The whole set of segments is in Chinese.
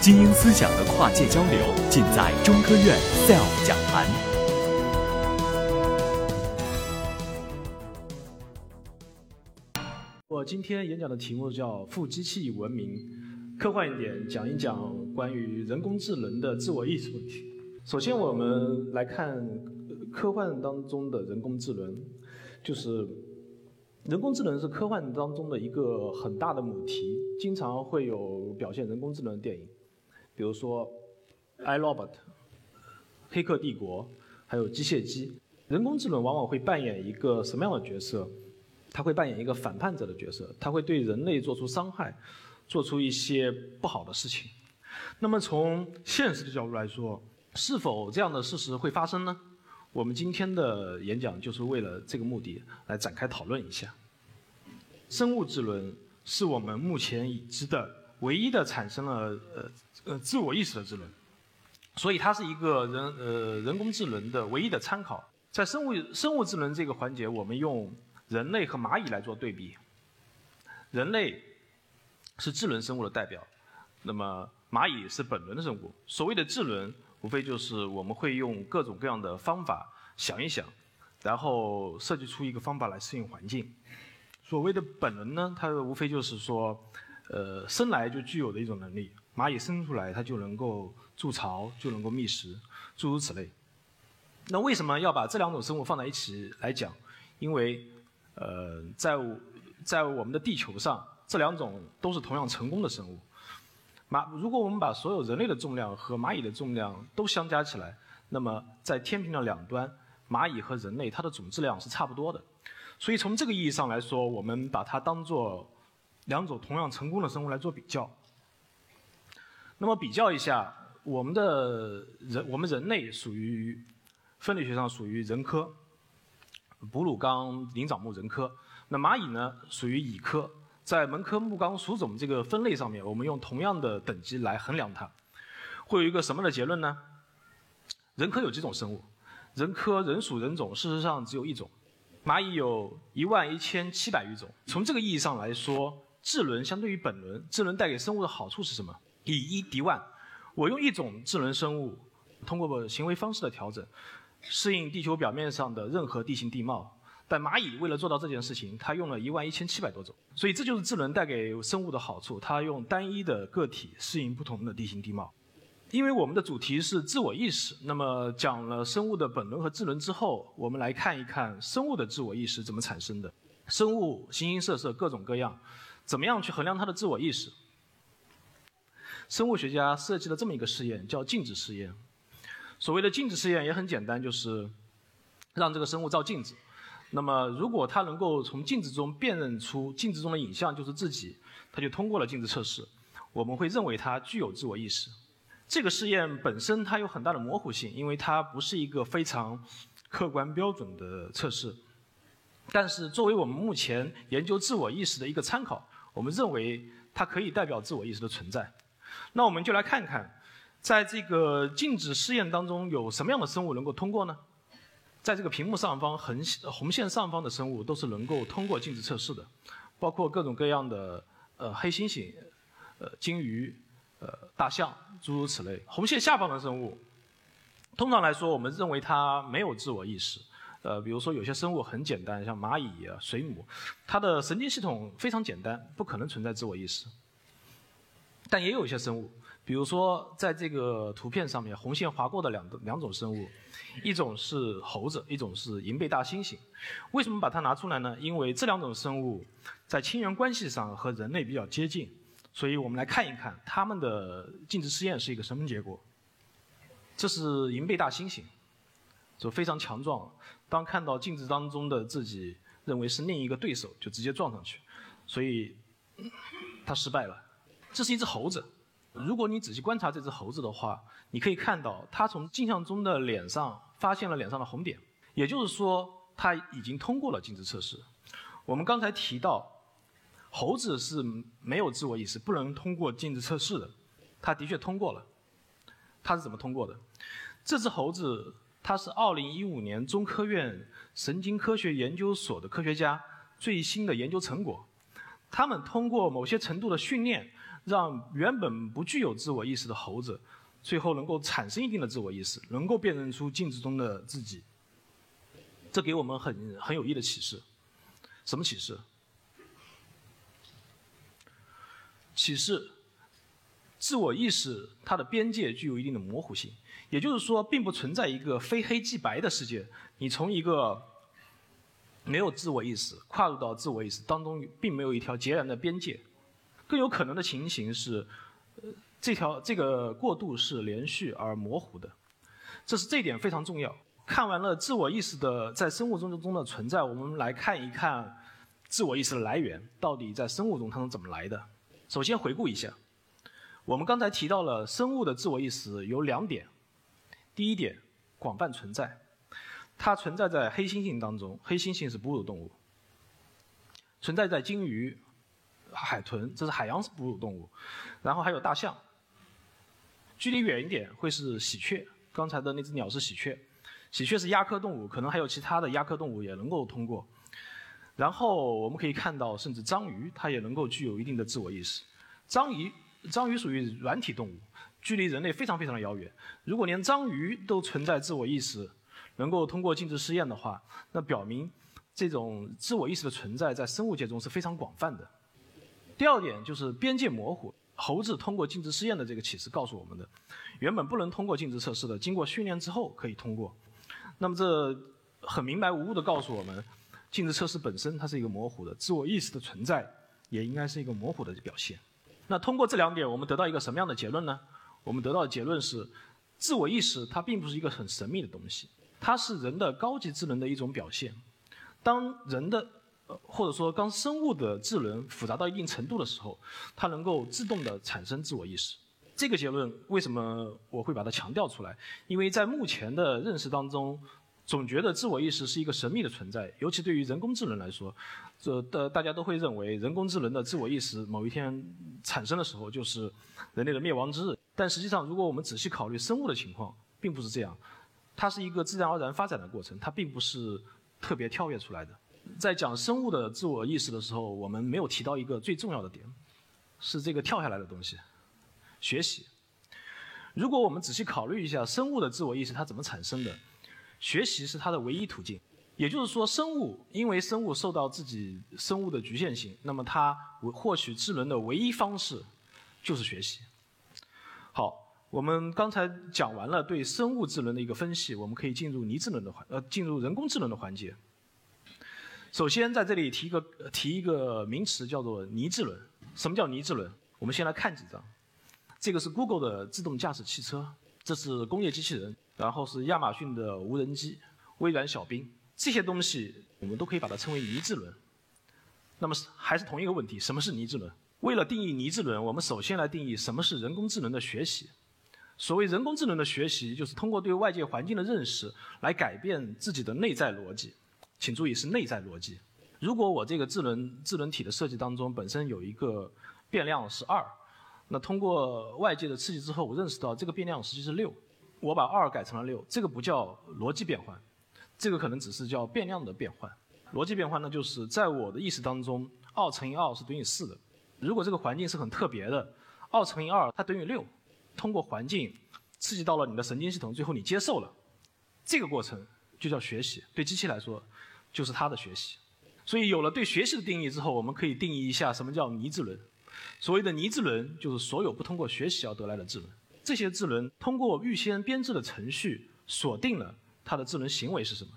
精英思想的跨界交流，尽在中科院 SELF 讲坛。我今天演讲的题目叫“负机器文明”，科幻一点，讲一讲关于人工智能的自我意识问题。首先，我们来看科幻当中的人工智能，就是人工智能是科幻当中的一个很大的母题，经常会有表现人工智能的电影。比如说，《I Robot》、《黑客帝国》，还有《机械姬》，人工智能往往会扮演一个什么样的角色？它会扮演一个反叛者的角色，它会对人类做出伤害，做出一些不好的事情。那么从现实的角度来说，是否这样的事实会发生呢？我们今天的演讲就是为了这个目的来展开讨论一下。生物智能是我们目前已知的唯一的产生了呃。呃，自我意识的智能，所以它是一个人呃人工智能的唯一的参考。在生物生物智能这个环节，我们用人类和蚂蚁来做对比。人类是智能生物的代表，那么蚂蚁是本能的生物。所谓的智能，无非就是我们会用各种各样的方法想一想，然后设计出一个方法来适应环境。所谓的本能呢，它无非就是说，呃，生来就具有的一种能力。蚂蚁生出来，它就能够筑巢，就能够觅食，诸如此类。那为什么要把这两种生物放在一起来讲？因为，呃，在在我们的地球上，这两种都是同样成功的生物。蚂，如果我们把所有人类的重量和蚂蚁的重量都相加起来，那么在天平的两端，蚂蚁和人类它的总质量是差不多的。所以从这个意义上来说，我们把它当做两种同样成功的生物来做比较。那么比较一下，我们的人，我们人类属于分类学上属于人科，哺乳纲灵长目人科。那蚂蚁呢，属于蚁科，在门科目纲属种这个分类上面，我们用同样的等级来衡量它，会有一个什么的结论呢？人科有几种生物？人科人属人种，事实上只有一种。蚂蚁有一万一千七百余种。从这个意义上来说，智能相对于本能，智能带给生物的好处是什么？以一敌万，我用一种智能生物，通过行为方式的调整，适应地球表面上的任何地形地貌。但蚂蚁为了做到这件事情，它用了一万一千七百多种。所以这就是智能带给生物的好处，它用单一的个体适应不同的地形地貌。因为我们的主题是自我意识，那么讲了生物的本能和智能之后，我们来看一看生物的自我意识怎么产生的。生物形形色色，各种各样，怎么样去衡量它的自我意识？生物学家设计了这么一个试验，叫镜子试验。所谓的镜子试验也很简单，就是让这个生物照镜子。那么，如果它能够从镜子中辨认出镜子中的影像就是自己，它就通过了镜子测试。我们会认为它具有自我意识。这个试验本身它有很大的模糊性，因为它不是一个非常客观标准的测试。但是，作为我们目前研究自我意识的一个参考，我们认为它可以代表自我意识的存在。那我们就来看看，在这个静止试验当中，有什么样的生物能够通过呢？在这个屏幕上方横红线上方的生物都是能够通过静止测试的，包括各种各样的呃黑猩猩、呃鲸鱼、呃大象，诸如此类。红线下方的生物，通常来说，我们认为它没有自我意识。呃，比如说有些生物很简单，像蚂蚁、啊、水母，它的神经系统非常简单，不可能存在自我意识。但也有一些生物，比如说在这个图片上面红线划过的两两种生物，一种是猴子，一种是银背大猩猩。为什么把它拿出来呢？因为这两种生物在亲缘关系上和人类比较接近，所以我们来看一看它们的静止试验是一个什么结果。这是银背大猩猩，就非常强壮，当看到镜子当中的自己认为是另一个对手，就直接撞上去，所以他失败了。这是一只猴子。如果你仔细观察这只猴子的话，你可以看到它从镜像中的脸上发现了脸上的红点，也就是说，它已经通过了镜子测试。我们刚才提到，猴子是没有自我意识，不能通过镜子测试的。它的确通过了。它是怎么通过的？这只猴子，它是2015年中科院神经科学研究所的科学家最新的研究成果。他们通过某些程度的训练。让原本不具有自我意识的猴子，最后能够产生一定的自我意识，能够辨认出镜子中的自己。这给我们很很有益的启示。什么启示？启示，自我意识它的边界具有一定的模糊性，也就是说，并不存在一个非黑即白的世界。你从一个没有自我意识跨入到自我意识当中，并没有一条截然的边界。更有可能的情形是，这条这个过渡是连续而模糊的。这是这一点非常重要。看完了自我意识的在生物钟中的存在，我们来看一看自我意识的来源到底在生物中它是怎么来的。首先回顾一下，我们刚才提到了生物的自我意识有两点。第一点，广泛存在，它存在在黑猩猩当中，黑猩猩是哺乳动物；存在在鲸鱼、海豚，这是海洋哺乳动物；然后还有大象。距离远一点会是喜鹊，刚才的那只鸟是喜鹊。喜鹊是鸦科动物，可能还有其他的鸦科动物也能够通过。然后我们可以看到，甚至章鱼它也能够具有一定的自我意识。章鱼，章鱼属于软体动物，距离人类非常非常的遥远。如果连章鱼都存在自我意识，能够通过静止试验的话，那表明这种自我意识的存在在生物界中是非常广泛的。第二点就是边界模糊。猴子通过静止试验的这个启示告诉我们的，原本不能通过静止测试的，经过训练之后可以通过。那么这很明白无误地告诉我们，静止测试本身它是一个模糊的，自我意识的存在也应该是一个模糊的表现。那通过这两点，我们得到一个什么样的结论呢？我们得到的结论是，自我意识它并不是一个很神秘的东西，它是人的高级智能的一种表现。当人的或者说当生物的智能复杂到一定程度的时候，它能够自动的产生自我意识。这个结论为什么我会把它强调出来？因为在目前的认识当中，总觉得自我意识是一个神秘的存在，尤其对于人工智能来说，这的大家都会认为人工智能的自我意识某一天产生的时候就是人类的灭亡之日。但实际上，如果我们仔细考虑生物的情况，并不是这样，它是一个自然而然发展的过程，它并不是特别跳跃出来的。在讲生物的自我意识的时候，我们没有提到一个最重要的点，是这个跳下来的东西。学习。如果我们仔细考虑一下生物的自我意识它怎么产生的，学习是它的唯一途径。也就是说，生物因为生物受到自己生物的局限性，那么它获取智能的唯一方式就是学习。好，我们刚才讲完了对生物智能的一个分析，我们可以进入拟智能的环呃进入人工智能的环节。首先在这里提一个提一个名词叫做拟智能。什么叫拟智能？我们先来看几张。这个是 Google 的自动驾驶汽车，这是工业机器人，然后是亚马逊的无人机，微软小冰，这些东西我们都可以把它称为拟智轮。那么还是同一个问题，什么是拟智轮？为了定义拟智轮，我们首先来定义什么是人工智能的学习。所谓人工智能的学习，就是通过对外界环境的认识来改变自己的内在逻辑。请注意是内在逻辑。如果我这个智能智能体的设计当中本身有一个变量是二。那通过外界的刺激之后，我认识到这个变量实际是六，我把二改成了六，这个不叫逻辑变换，这个可能只是叫变量的变换。逻辑变换呢，就是在我的意识当中，二乘以二是等于四的。如果这个环境是很特别的，二乘以二它等于六，通过环境刺激到了你的神经系统，最后你接受了，这个过程就叫学习。对机器来说，就是它的学习。所以有了对学习的定义之后，我们可以定义一下什么叫迷智轮。所谓的拟智轮，就是所有不通过学习而得来的智能。这些智能通过预先编制的程序锁定了它的智能行为是什么。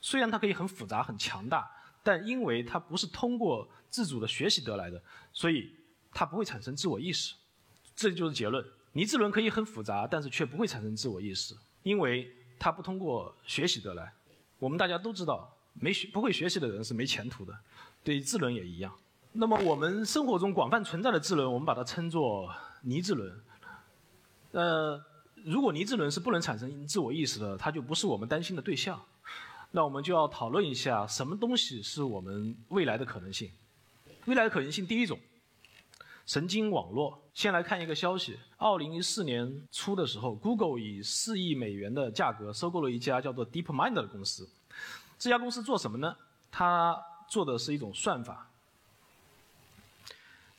虽然它可以很复杂、很强大，但因为它不是通过自主的学习得来的，所以它不会产生自我意识。这就是结论：拟智轮可以很复杂，但是却不会产生自我意识，因为它不通过学习得来。我们大家都知道，没学不会学习的人是没前途的，对智能也一样。那么我们生活中广泛存在的智能，我们把它称作拟智能。呃，如果拟智能是不能产生自我意识的，它就不是我们担心的对象。那我们就要讨论一下，什么东西是我们未来的可能性？未来的可能性，第一种，神经网络。先来看一个消息：二零一四年初的时候，Google 以四亿美元的价格收购了一家叫做 DeepMind 的公司。这家公司做什么呢？它做的是一种算法。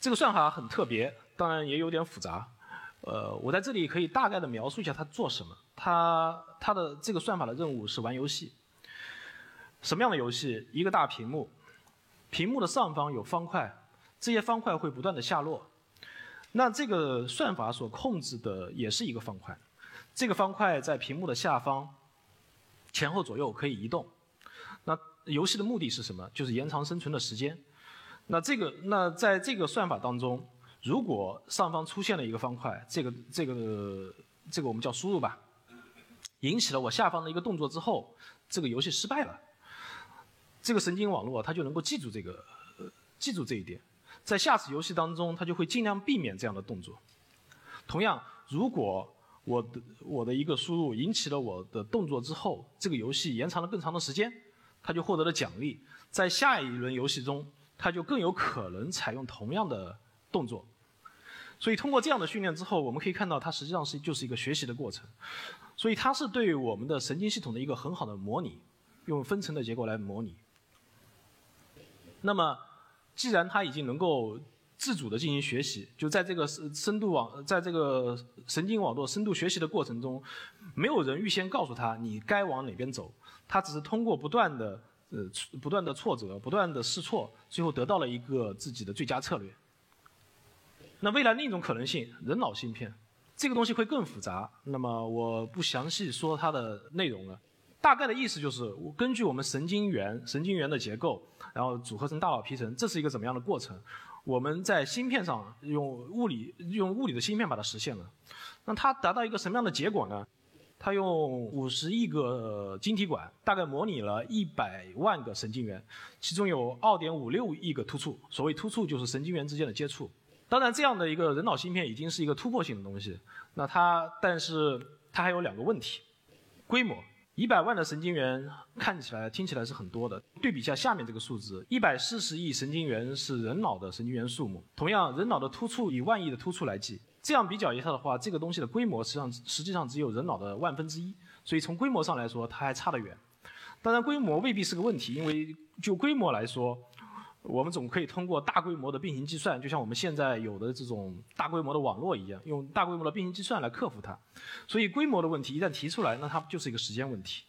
这个算法很特别，当然也有点复杂。呃，我在这里可以大概的描述一下它做什么。它它的这个算法的任务是玩游戏。什么样的游戏？一个大屏幕，屏幕的上方有方块，这些方块会不断的下落。那这个算法所控制的也是一个方块，这个方块在屏幕的下方，前后左右可以移动。那游戏的目的是什么？就是延长生存的时间。那这个那在这个算法当中，如果上方出现了一个方块，这个这个这个我们叫输入吧，引起了我下方的一个动作之后，这个游戏失败了。这个神经网络它就能够记住这个，记住这一点，在下次游戏当中，它就会尽量避免这样的动作。同样，如果我的我的一个输入引起了我的动作之后，这个游戏延长了更长的时间，它就获得了奖励，在下一轮游戏中，它就更有可能采用同样的动作。所以，通过这样的训练之后，我们可以看到，它实际上是就是一个学习的过程。所以，它是对我们的神经系统的一个很好的模拟，用分层的结构来模拟。那么，既然它已经能够自主的进行学习，就在这个深深度网，在这个神经网络深度学习的过程中，没有人预先告诉他你该往哪边走，他只是通过不断的呃不断的挫折，不断的试错，最后得到了一个自己的最佳策略。那未来另一种可能性，人脑芯片，这个东西会更复杂。那么我不详细说它的内容了。大概的意思就是，根据我们神经元、神经元的结构，然后组合成大脑皮层，这是一个怎么样的过程？我们在芯片上用物理用物理的芯片把它实现了。那它达到一个什么样的结果呢？他用五十亿个晶体管，大概模拟了一百万个神经元，其中有二点五六亿个突触。所谓突触，就是神经元之间的接触。当然，这样的一个人脑芯片已经是一个突破性的东西。那它，但是它还有两个问题：规模。一百万的神经元看起来、听起来是很多的。对比一下下面这个数字，一百四十亿神经元是人脑的神经元数目。同样，人脑的突触以万亿的突触来计，这样比较一下的话，这个东西的规模实际上实际上只有人脑的万分之一。所以从规模上来说，它还差得远。当然，规模未必是个问题，因为就规模来说。我们总可以通过大规模的并行计算，就像我们现在有的这种大规模的网络一样，用大规模的并行计算来克服它。所以规模的问题一旦提出来，那它就是一个时间问题。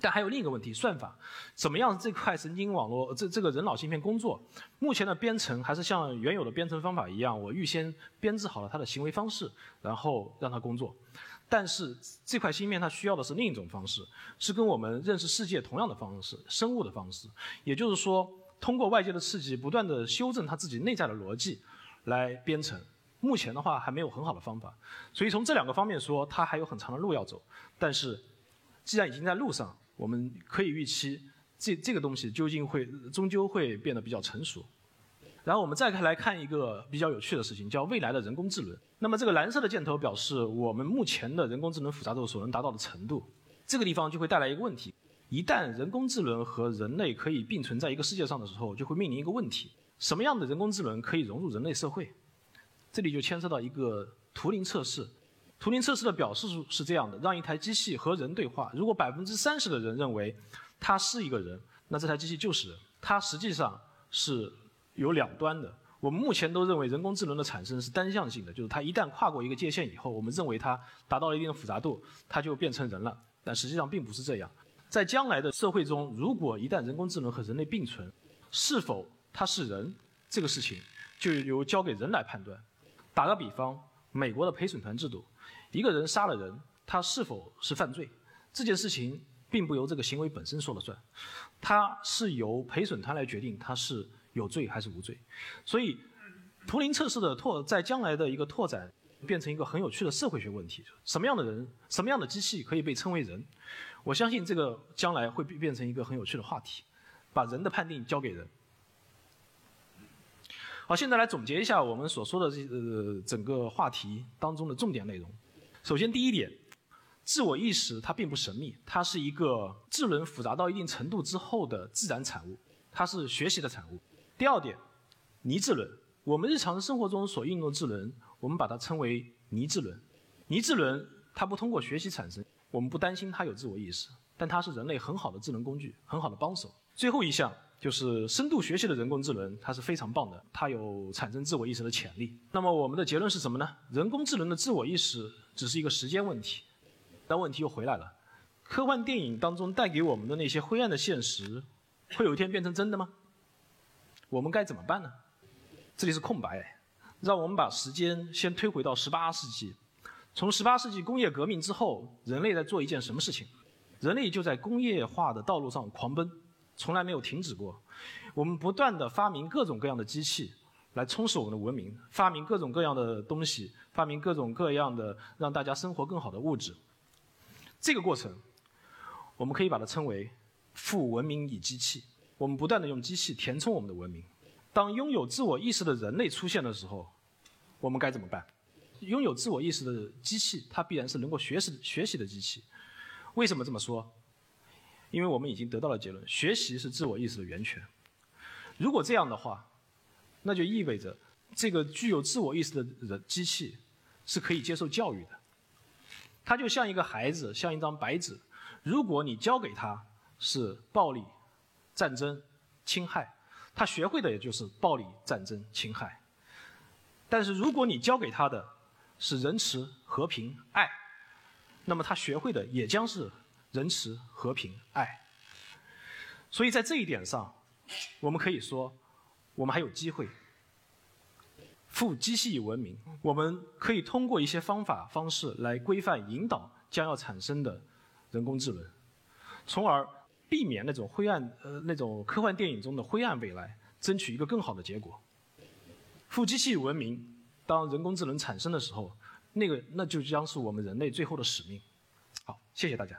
但还有另一个问题，算法怎么样这块神经网络这这个人脑芯片工作？目前的编程还是像原有的编程方法一样，我预先编制好了它的行为方式，然后让它工作。但是这块芯片它需要的是另一种方式，是跟我们认识世界同样的方式，生物的方式，也就是说。通过外界的刺激，不断的修正它自己内在的逻辑，来编程。目前的话还没有很好的方法，所以从这两个方面说，它还有很长的路要走。但是，既然已经在路上，我们可以预期，这这个东西究竟会终究会变得比较成熟。然后我们再来看一个比较有趣的事情，叫未来的人工智能。那么这个蓝色的箭头表示我们目前的人工智能复杂度所能达到的程度。这个地方就会带来一个问题。一旦人工智能和人类可以并存在一个世界上的时候，就会面临一个问题：什么样的人工智能可以融入人类社会？这里就牵涉到一个图灵测试。图灵测试的表示是这样的：让一台机器和人对话，如果百分之三十的人认为它是一个人，那这台机器就是人。它实际上是有两端的。我们目前都认为人工智能的产生是单向性的，就是它一旦跨过一个界限以后，我们认为它达到了一定的复杂度，它就变成人了。但实际上并不是这样。在将来的社会中，如果一旦人工智能和人类并存，是否它是人，这个事情就由交给人来判断。打个比方，美国的陪审团制度，一个人杀了人，他是否是犯罪，这件事情并不由这个行为本身说了算，他是由陪审团来决定他是有罪还是无罪。所以，图灵测试的拓在将来的一个拓展，变成一个很有趣的社会学问题：什么样的人，什么样的机器可以被称为人？我相信这个将来会变成一个很有趣的话题，把人的判定交给人。好，现在来总结一下我们所说的这呃整个话题当中的重点内容。首先，第一点，自我意识它并不神秘，它是一个智能复杂到一定程度之后的自然产物，它是学习的产物。第二点，拟智能，我们日常生活中所运用的智能，我们把它称为拟智能。拟智能它不通过学习产生。我们不担心它有自我意识，但它是人类很好的智能工具，很好的帮手。最后一项，就是深度学习的人工智能，它是非常棒的，它有产生自我意识的潜力。那么我们的结论是什么呢？人工智能的自我意识只是一个时间问题。但问题又回来了，科幻电影当中带给我们的那些灰暗的现实，会有一天变成真的吗？我们该怎么办呢？这里是空白，让我们把时间先推回到十八世纪。从十八世纪工业革命之后，人类在做一件什么事情？人类就在工业化的道路上狂奔，从来没有停止过。我们不断的发明各种各样的机器，来充实我们的文明，发明各种各样的东西，发明各种各样的让大家生活更好的物质。这个过程，我们可以把它称为“富文明以机器”。我们不断的用机器填充我们的文明。当拥有自我意识的人类出现的时候，我们该怎么办？拥有自我意识的机器，它必然是能够学习学习的机器。为什么这么说？因为我们已经得到了结论：学习是自我意识的源泉。如果这样的话，那就意味着这个具有自我意识的人机器是可以接受教育的。它就像一个孩子，像一张白纸。如果你教给他是暴力、战争、侵害，他学会的也就是暴力、战争、侵害。但是如果你教给他的，是仁慈、和平、爱，那么他学会的也将是仁慈、和平、爱。所以在这一点上，我们可以说，我们还有机会。富机器文明，我们可以通过一些方法方式来规范引导将要产生的人工智能，从而避免那种灰暗呃那种科幻电影中的灰暗未来，争取一个更好的结果。富机器文明。当人工智能产生的时候，那个那就将是我们人类最后的使命。好，谢谢大家。